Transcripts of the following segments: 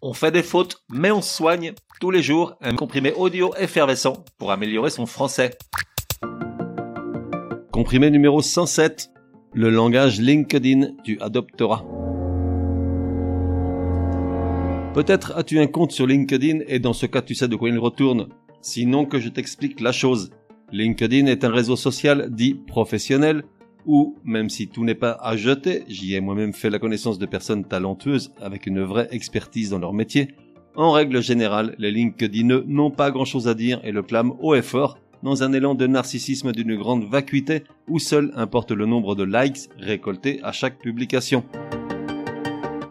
On fait des fautes, mais on soigne tous les jours un comprimé audio effervescent pour améliorer son français. Comprimé numéro 107. Le langage LinkedIn, tu adopteras. Peut-être as-tu un compte sur LinkedIn et dans ce cas tu sais de quoi il retourne. Sinon que je t'explique la chose. LinkedIn est un réseau social dit professionnel où, même si tout n'est pas à jeter, j'y ai moi-même fait la connaissance de personnes talentueuses avec une vraie expertise dans leur métier, en règle générale, les LinkedIneux n'ont pas grand-chose à dire et le clament haut et fort, dans un élan de narcissisme d'une grande vacuité où seul importe le nombre de likes récoltés à chaque publication.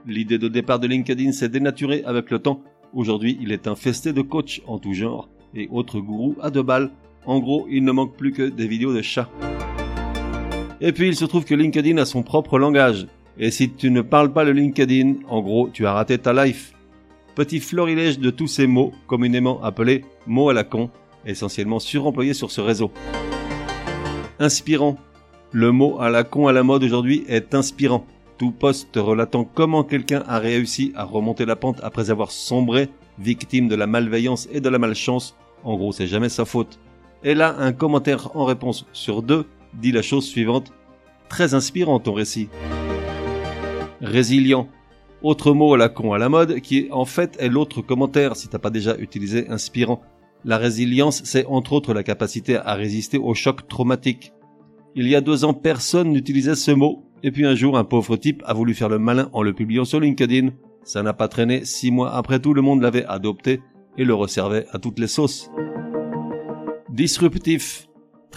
L'idée de départ de LinkedIn s'est dénaturée avec le temps. Aujourd'hui, il est infesté de coachs en tout genre et autres gourous à deux balles. En gros, il ne manque plus que des vidéos de chats. Et puis il se trouve que LinkedIn a son propre langage. Et si tu ne parles pas le LinkedIn, en gros, tu as raté ta life. Petit florilège de tous ces mots, communément appelés mots à la con, essentiellement suremployés sur ce réseau. Inspirant. Le mot à la con à la mode aujourd'hui est inspirant. Tout poste relatant comment quelqu'un a réussi à remonter la pente après avoir sombré, victime de la malveillance et de la malchance, en gros c'est jamais sa faute. Et là, un commentaire en réponse sur deux dit la chose suivante. Très inspirant ton récit. Résilient. Autre mot à la con à la mode qui en fait est l'autre commentaire si t'as pas déjà utilisé inspirant. La résilience, c'est entre autres la capacité à résister aux chocs traumatiques. Il y a deux ans, personne n'utilisait ce mot, et puis un jour, un pauvre type a voulu faire le malin en le publiant sur LinkedIn. Ça n'a pas traîné, six mois après tout le monde l'avait adopté et le resservait à toutes les sauces. Disruptif.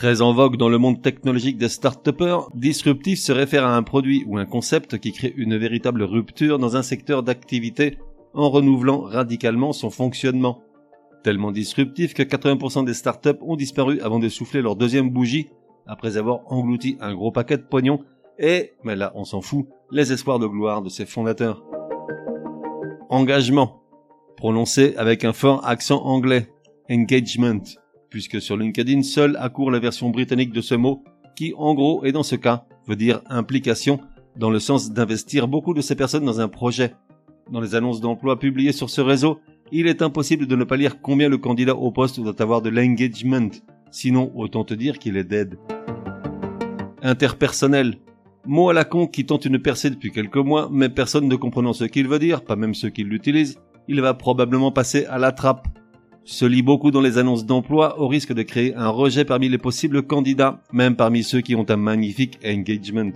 Très en vogue dans le monde technologique des start-upers, disruptif se réfère à un produit ou un concept qui crée une véritable rupture dans un secteur d'activité en renouvelant radicalement son fonctionnement. Tellement disruptif que 80% des startups ont disparu avant de souffler leur deuxième bougie après avoir englouti un gros paquet de pognon et, mais là on s'en fout, les espoirs de gloire de ses fondateurs. Engagement. Prononcé avec un fort accent anglais. Engagement puisque sur LinkedIn seule accourt la version britannique de ce mot, qui en gros et dans ce cas veut dire implication, dans le sens d'investir beaucoup de ces personnes dans un projet. Dans les annonces d'emploi publiées sur ce réseau, il est impossible de ne pas lire combien le candidat au poste doit avoir de l'engagement, sinon autant te dire qu'il est dead. Interpersonnel. Mot à la con qui tente une percée depuis quelques mois, mais personne ne comprenant ce qu'il veut dire, pas même ceux qui l'utilisent, il va probablement passer à la trappe se lit beaucoup dans les annonces d'emploi au risque de créer un rejet parmi les possibles candidats, même parmi ceux qui ont un magnifique engagement.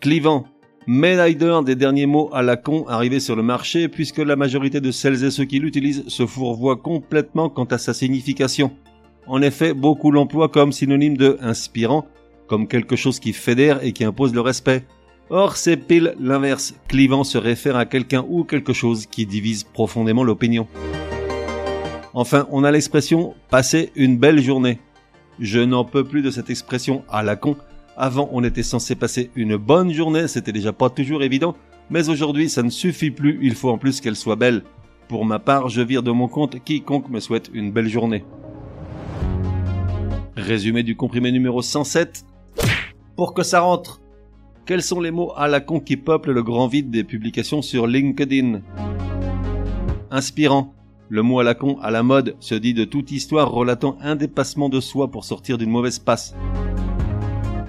Clivant. Médaille d'or des derniers mots à la con arrivés sur le marché puisque la majorité de celles et ceux qui l'utilisent se fourvoient complètement quant à sa signification. En effet, beaucoup l'emploient comme synonyme de inspirant, comme quelque chose qui fédère et qui impose le respect. Or, c'est pile l'inverse. Clivant se réfère à quelqu'un ou quelque chose qui divise profondément l'opinion. Enfin, on a l'expression passer une belle journée. Je n'en peux plus de cette expression à la con. Avant, on était censé passer une bonne journée, c'était déjà pas toujours évident, mais aujourd'hui, ça ne suffit plus, il faut en plus qu'elle soit belle. Pour ma part, je vire de mon compte quiconque me souhaite une belle journée. Résumé du comprimé numéro 107. Pour que ça rentre. Quels sont les mots à la con qui peuplent le grand vide des publications sur LinkedIn? Inspirant. Le mot à la con, à la mode, se dit de toute histoire relatant un dépassement de soi pour sortir d'une mauvaise passe.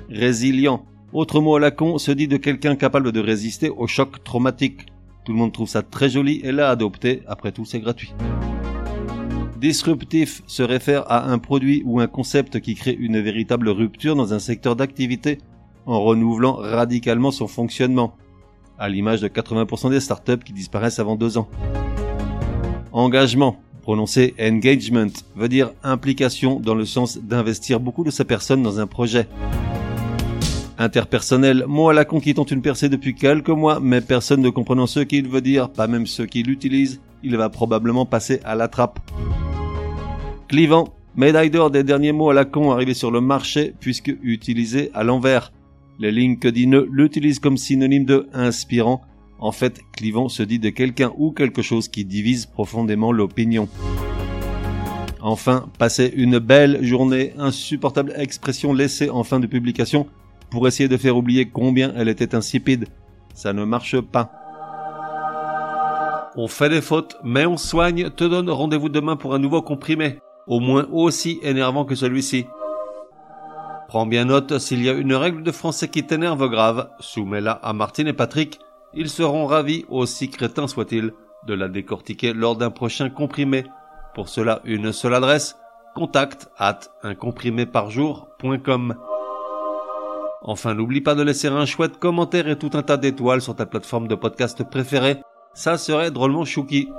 Résilient. Autre mot à la con se dit de quelqu'un capable de résister au choc traumatique. Tout le monde trouve ça très joli et l'a adopté, après tout c'est gratuit. Disruptif se réfère à un produit ou un concept qui crée une véritable rupture dans un secteur d'activité en renouvelant radicalement son fonctionnement, à l'image de 80% des startups qui disparaissent avant deux ans. Engagement, prononcé engagement, veut dire implication dans le sens d'investir beaucoup de sa personne dans un projet. Interpersonnel, mot à la con qui tente une percée depuis quelques mois, mais personne ne comprenant ce qu'il veut dire, pas même ceux qui l'utilisent, il va probablement passer à la trappe. Clivant, médaille d'or des derniers mots à la con arrivés sur le marché puisque utilisés à l'envers. Les LinkedIn l'utilisent comme synonyme de inspirant en fait, clivant se dit de quelqu'un ou quelque chose qui divise profondément l'opinion. Enfin, passer une belle journée, insupportable expression laissée en fin de publication pour essayer de faire oublier combien elle était insipide. Ça ne marche pas. On fait des fautes, mais on soigne, te donne rendez-vous demain pour un nouveau comprimé, au moins aussi énervant que celui-ci. Prends bien note, s'il y a une règle de français qui t'énerve grave, soumets-la à Martine et Patrick, ils seront ravis, aussi crétins soient-ils, de la décortiquer lors d'un prochain comprimé. Pour cela, une seule adresse, contact at uncompriméparjour.com. Enfin, n'oublie pas de laisser un chouette commentaire et tout un tas d'étoiles sur ta plateforme de podcast préférée. Ça serait drôlement chouki.